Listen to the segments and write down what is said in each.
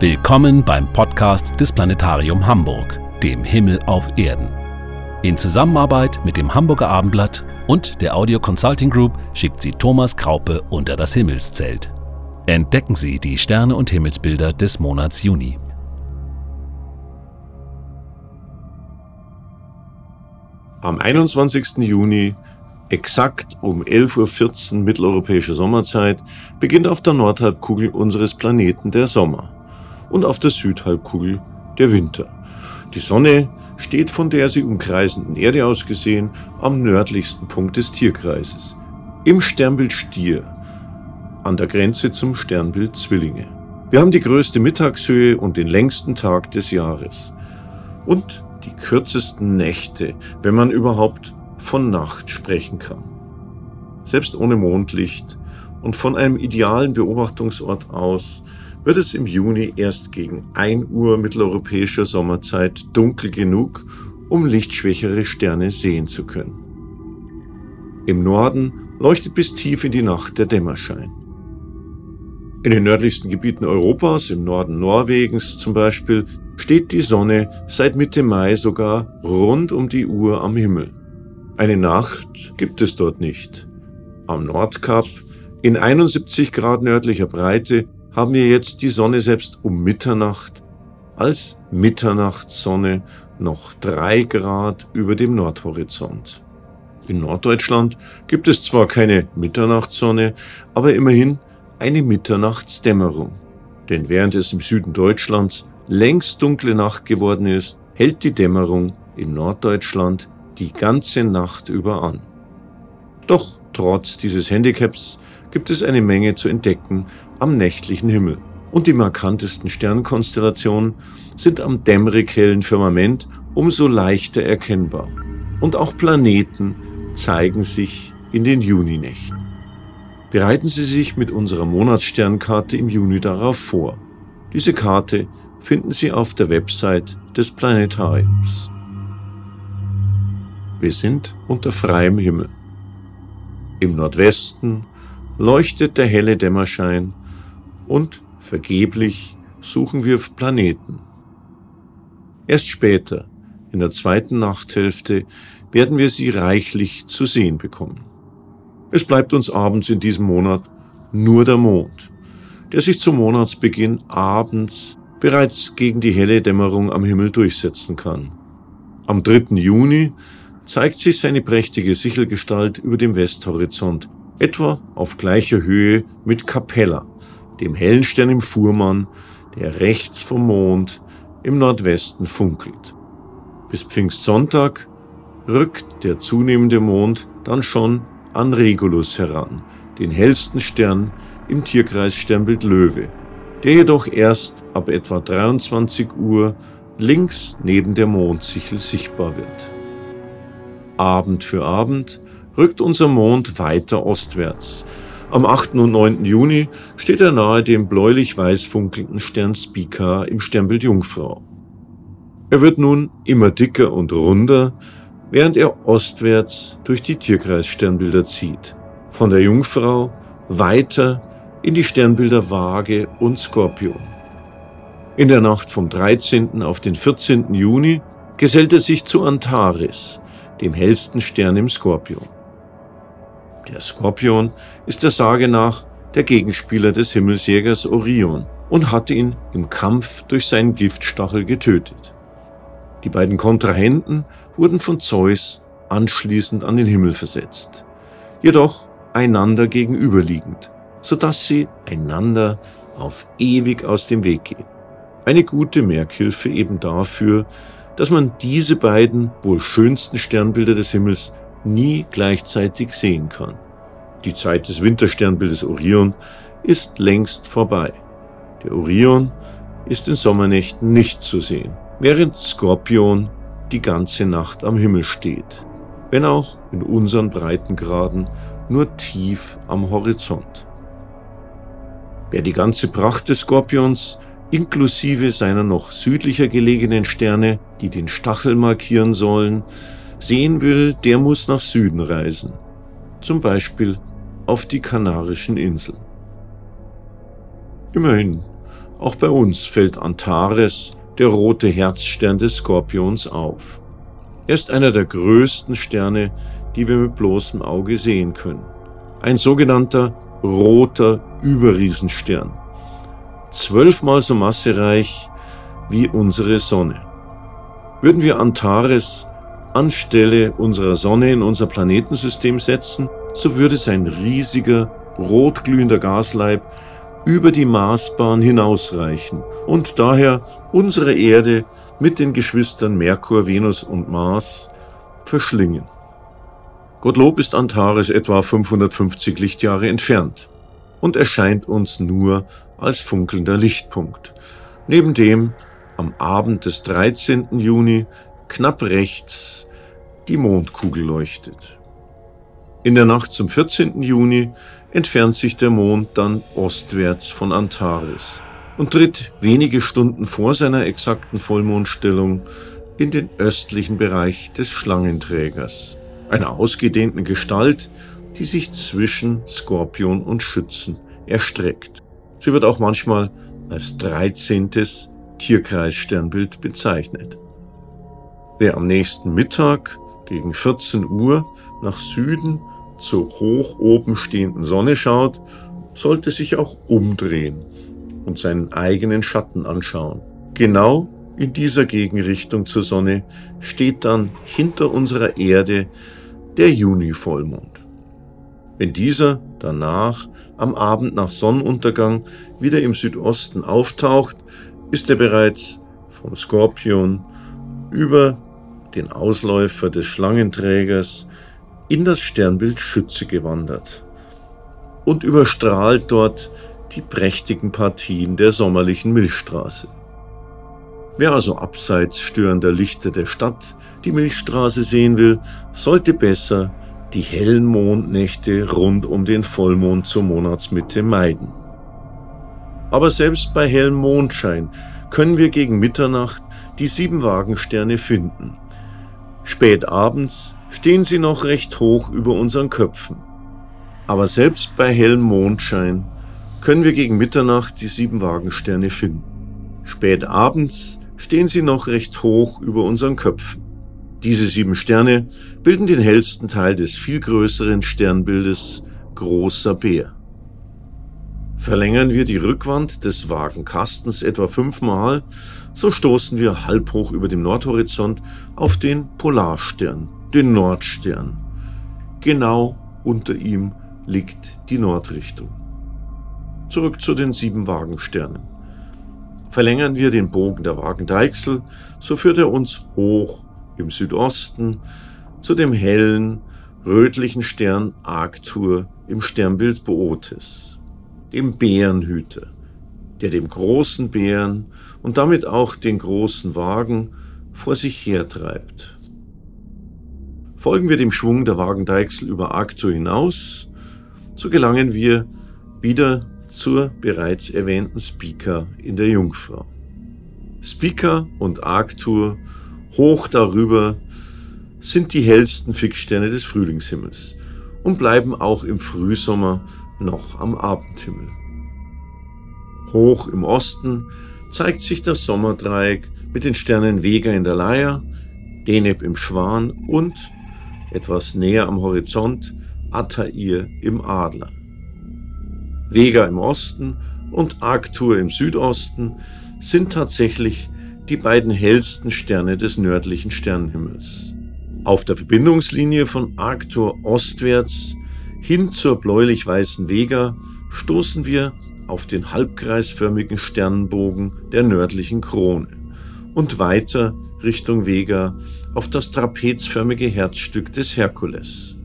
Willkommen beim Podcast des Planetarium Hamburg, dem Himmel auf Erden. In Zusammenarbeit mit dem Hamburger Abendblatt und der Audio Consulting Group schickt sie Thomas Kraupe unter das Himmelszelt. Entdecken Sie die Sterne und Himmelsbilder des Monats Juni. Am 21. Juni, exakt um 11.14 Uhr mitteleuropäische Sommerzeit, beginnt auf der Nordhalbkugel unseres Planeten der Sommer und auf der Südhalbkugel der Winter. Die Sonne steht von der sie umkreisenden Erde aus gesehen am nördlichsten Punkt des Tierkreises, im Sternbild Stier, an der Grenze zum Sternbild Zwillinge. Wir haben die größte Mittagshöhe und den längsten Tag des Jahres. Und die kürzesten Nächte, wenn man überhaupt von Nacht sprechen kann. Selbst ohne Mondlicht und von einem idealen Beobachtungsort aus wird es im Juni erst gegen 1 Uhr mitteleuropäischer Sommerzeit dunkel genug, um lichtschwächere Sterne sehen zu können. Im Norden leuchtet bis tief in die Nacht der Dämmerschein. In den nördlichsten Gebieten Europas, im Norden Norwegens zum Beispiel, steht die Sonne seit Mitte Mai sogar rund um die Uhr am Himmel. Eine Nacht gibt es dort nicht. Am Nordkap, in 71 Grad nördlicher Breite, haben wir jetzt die Sonne selbst um Mitternacht als Mitternachtssonne noch drei Grad über dem Nordhorizont. In Norddeutschland gibt es zwar keine Mitternachtssonne, aber immerhin eine Mitternachtsdämmerung. Denn während es im Süden Deutschlands längst dunkle Nacht geworden ist, hält die Dämmerung in Norddeutschland die ganze Nacht über an. Doch trotz dieses Handicaps gibt es eine Menge zu entdecken am nächtlichen Himmel. Und die markantesten Sternkonstellationen sind am dämmerig hellen Firmament umso leichter erkennbar. Und auch Planeten zeigen sich in den Juninächten. Bereiten Sie sich mit unserer Monatssternkarte im Juni darauf vor. Diese Karte finden Sie auf der Website des Planetariums. Wir sind unter freiem Himmel. Im Nordwesten leuchtet der helle Dämmerschein und vergeblich suchen wir Planeten. Erst später, in der zweiten Nachthälfte, werden wir sie reichlich zu sehen bekommen. Es bleibt uns abends in diesem Monat nur der Mond, der sich zum Monatsbeginn abends bereits gegen die helle Dämmerung am Himmel durchsetzen kann. Am 3. Juni zeigt sich seine prächtige Sichelgestalt über dem Westhorizont, etwa auf gleicher Höhe mit Capella, dem hellen Stern im Fuhrmann, der rechts vom Mond im Nordwesten funkelt. Bis Pfingstsonntag rückt der zunehmende Mond dann schon an Regulus heran, den hellsten Stern im Tierkreis Sternbild Löwe, der jedoch erst ab etwa 23 Uhr links neben der Mondsichel sichtbar wird. Abend für Abend rückt unser Mond weiter ostwärts, am 8. und 9. Juni steht er nahe dem bläulich-weiß funkelnden Stern Spica im Sternbild Jungfrau. Er wird nun immer dicker und runder, während er ostwärts durch die Tierkreissternbilder zieht. Von der Jungfrau weiter in die Sternbilder Waage und Skorpion. In der Nacht vom 13. auf den 14. Juni gesellt er sich zu Antares, dem hellsten Stern im Skorpion. Der Skorpion ist der Sage nach der Gegenspieler des Himmelsjägers Orion und hat ihn im Kampf durch seinen Giftstachel getötet. Die beiden Kontrahenten wurden von Zeus anschließend an den Himmel versetzt, jedoch einander gegenüberliegend, sodass sie einander auf ewig aus dem Weg gehen. Eine gute Merkhilfe eben dafür, dass man diese beiden wohl schönsten Sternbilder des Himmels nie gleichzeitig sehen kann. Die Zeit des Wintersternbildes Orion ist längst vorbei. Der Orion ist in Sommernächten nicht zu sehen, während Skorpion die ganze Nacht am Himmel steht, wenn auch in unseren Breitengraden nur tief am Horizont. Wer die ganze Pracht des Skorpions inklusive seiner noch südlicher gelegenen Sterne, die den Stachel markieren sollen, sehen will, der muss nach Süden reisen, zum Beispiel auf die Kanarischen Inseln. Immerhin, Auch bei uns fällt Antares, der rote Herzstern des Skorpions, auf. Er ist einer der größten Sterne, die wir mit bloßem Auge sehen können. Ein sogenannter roter Überriesenstern. Zwölfmal so massereich wie unsere Sonne. Würden wir Antares anstelle unserer Sonne in unser Planetensystem setzen, so würde sein riesiger, rotglühender Gasleib über die Marsbahn hinausreichen und daher unsere Erde mit den Geschwistern Merkur, Venus und Mars verschlingen. Gottlob ist Antares etwa 550 Lichtjahre entfernt und erscheint uns nur als funkelnder Lichtpunkt, neben dem am Abend des 13. Juni knapp rechts die Mondkugel leuchtet. In der Nacht zum 14. Juni entfernt sich der Mond dann ostwärts von Antares und tritt wenige Stunden vor seiner exakten Vollmondstellung in den östlichen Bereich des Schlangenträgers, einer ausgedehnten Gestalt, die sich zwischen Skorpion und Schützen erstreckt. Sie wird auch manchmal als 13. Tierkreissternbild bezeichnet. Wer am nächsten Mittag gegen 14 Uhr nach Süden zur hoch oben stehenden Sonne schaut, sollte sich auch umdrehen und seinen eigenen Schatten anschauen. Genau in dieser Gegenrichtung zur Sonne steht dann hinter unserer Erde der Juni-Vollmond. Wenn dieser danach am Abend nach Sonnenuntergang wieder im Südosten auftaucht, ist er bereits vom Skorpion über den Ausläufer des Schlangenträgers in das Sternbild Schütze gewandert und überstrahlt dort die prächtigen Partien der sommerlichen Milchstraße. Wer also abseits störender Lichter der Stadt die Milchstraße sehen will, sollte besser die hellen Mondnächte rund um den Vollmond zur Monatsmitte meiden. Aber selbst bei hellem Mondschein können wir gegen Mitternacht die sieben Wagensterne finden. Spät abends stehen sie noch recht hoch über unseren Köpfen. Aber selbst bei hellem Mondschein können wir gegen Mitternacht die sieben Wagensterne finden. Spät abends stehen sie noch recht hoch über unseren Köpfen. Diese sieben Sterne bilden den hellsten Teil des viel größeren Sternbildes Großer Bär. Verlängern wir die Rückwand des Wagenkastens etwa fünfmal, so stoßen wir halb hoch über dem Nordhorizont auf den Polarstern den Nordstern. Genau unter ihm liegt die Nordrichtung. Zurück zu den sieben Wagensternen. Verlängern wir den Bogen der Wagendeichsel, so führt er uns hoch im Südosten zu dem hellen, rötlichen Stern Arctur im Sternbild Bootes, dem Bärenhüter, der dem großen Bären und damit auch den großen Wagen vor sich hertreibt. Folgen wir dem Schwung der Wagendeichsel über Arctur hinaus, so gelangen wir wieder zur bereits erwähnten Speaker in der Jungfrau. Speaker und Arctur hoch darüber sind die hellsten Fixsterne des Frühlingshimmels und bleiben auch im Frühsommer noch am Abendhimmel. Hoch im Osten zeigt sich das Sommerdreieck mit den Sternen Vega in der Leier, Deneb im Schwan und etwas näher am Horizont Attair im Adler. Vega im Osten und Arctur im Südosten sind tatsächlich die beiden hellsten Sterne des nördlichen Sternenhimmels. Auf der Verbindungslinie von Arctur ostwärts hin zur bläulich-weißen Vega stoßen wir auf den halbkreisförmigen Sternenbogen der nördlichen Krone und weiter Richtung Vega auf das trapezförmige Herzstück des Herkules.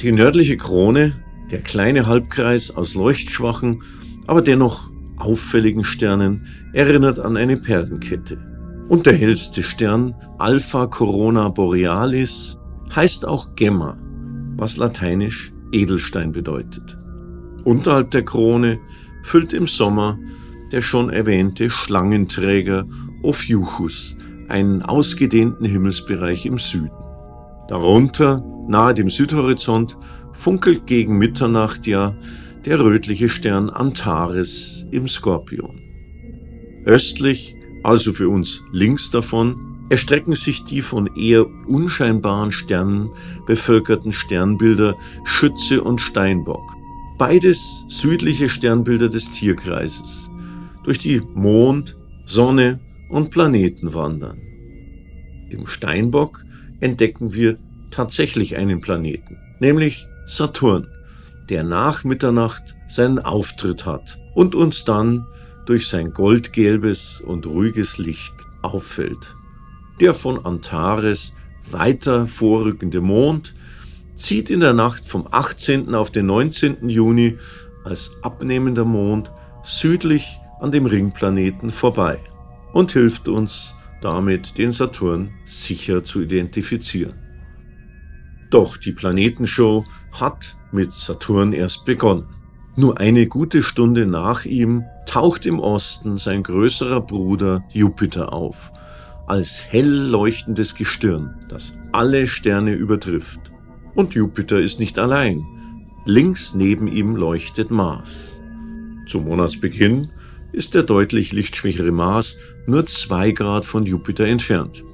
Die nördliche Krone, der kleine Halbkreis aus leuchtschwachen, aber dennoch auffälligen Sternen, erinnert an eine Perlenkette. Und der hellste Stern, Alpha Corona Borealis, heißt auch Gemma, was lateinisch Edelstein bedeutet. Unterhalb der Krone füllt im Sommer der schon erwähnte Schlangenträger Ophiuchus einen ausgedehnten Himmelsbereich im Süden. Darunter, nahe dem Südhorizont, funkelt gegen Mitternacht ja der rötliche Stern Antares im Skorpion. Östlich, also für uns links davon, erstrecken sich die von eher unscheinbaren Sternen bevölkerten Sternbilder Schütze und Steinbock. Beides südliche Sternbilder des Tierkreises, durch die Mond, Sonne und Planeten wandern. Im Steinbock entdecken wir tatsächlich einen Planeten, nämlich Saturn, der nach Mitternacht seinen Auftritt hat und uns dann durch sein goldgelbes und ruhiges Licht auffällt. Der von Antares weiter vorrückende Mond zieht in der Nacht vom 18. auf den 19. Juni als abnehmender Mond südlich an dem Ringplaneten vorbei und hilft uns damit, den Saturn sicher zu identifizieren. Doch die Planetenshow hat mit Saturn erst begonnen. Nur eine gute Stunde nach ihm taucht im Osten sein größerer Bruder Jupiter auf, als hell leuchtendes Gestirn, das alle Sterne übertrifft. Und Jupiter ist nicht allein. Links neben ihm leuchtet Mars. Zum Monatsbeginn ist der deutlich lichtschwächere Mars nur zwei Grad von Jupiter entfernt.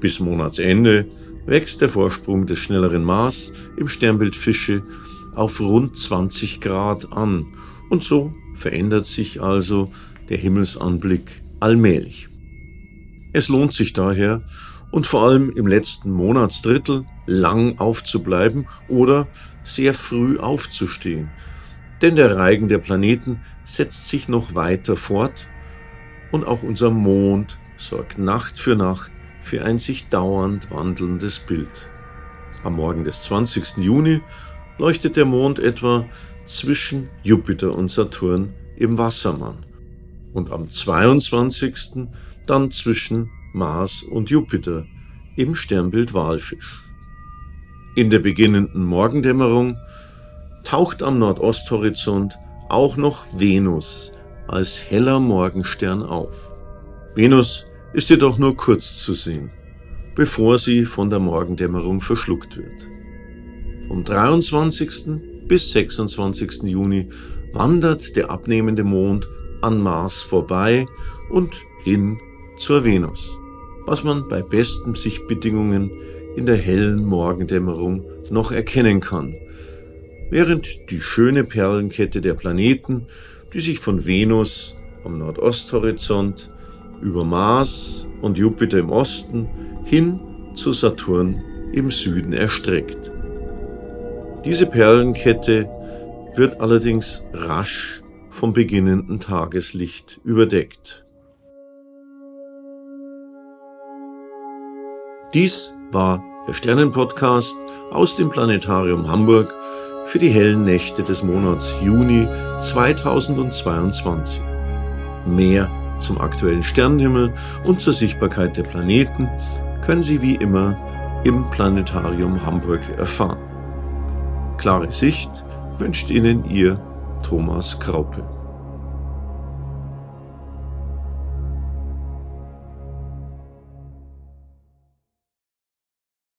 Bis Monatsende wächst der Vorsprung des schnelleren Mars im Sternbild Fische auf rund 20 Grad an und so verändert sich also der Himmelsanblick allmählich. Es lohnt sich daher und vor allem im letzten Monatsdrittel lang aufzubleiben oder sehr früh aufzustehen, denn der Reigen der Planeten setzt sich noch weiter fort und auch unser Mond sorgt Nacht für Nacht für ein sich dauernd wandelndes Bild. Am Morgen des 20. Juni leuchtet der Mond etwa zwischen Jupiter und Saturn im Wassermann und am 22. dann zwischen Mars und Jupiter im Sternbild Walfisch. In der beginnenden Morgendämmerung taucht am Nordosthorizont auch noch Venus als heller Morgenstern auf. Venus ist jedoch nur kurz zu sehen, bevor sie von der Morgendämmerung verschluckt wird. Vom 23. bis 26. Juni wandert der abnehmende Mond an Mars vorbei und hin zur Venus, was man bei besten Sichtbedingungen in der hellen Morgendämmerung noch erkennen kann, während die schöne Perlenkette der Planeten, die sich von Venus am Nordosthorizont über Mars und Jupiter im Osten hin zu Saturn im Süden erstreckt. Diese Perlenkette wird allerdings rasch vom beginnenden Tageslicht überdeckt. Dies war der Sternenpodcast aus dem Planetarium Hamburg für die hellen Nächte des Monats Juni 2022. Mehr zum aktuellen Sternenhimmel und zur Sichtbarkeit der Planeten können Sie wie immer im Planetarium Hamburg erfahren. Klare Sicht wünscht Ihnen Ihr Thomas Kraupe.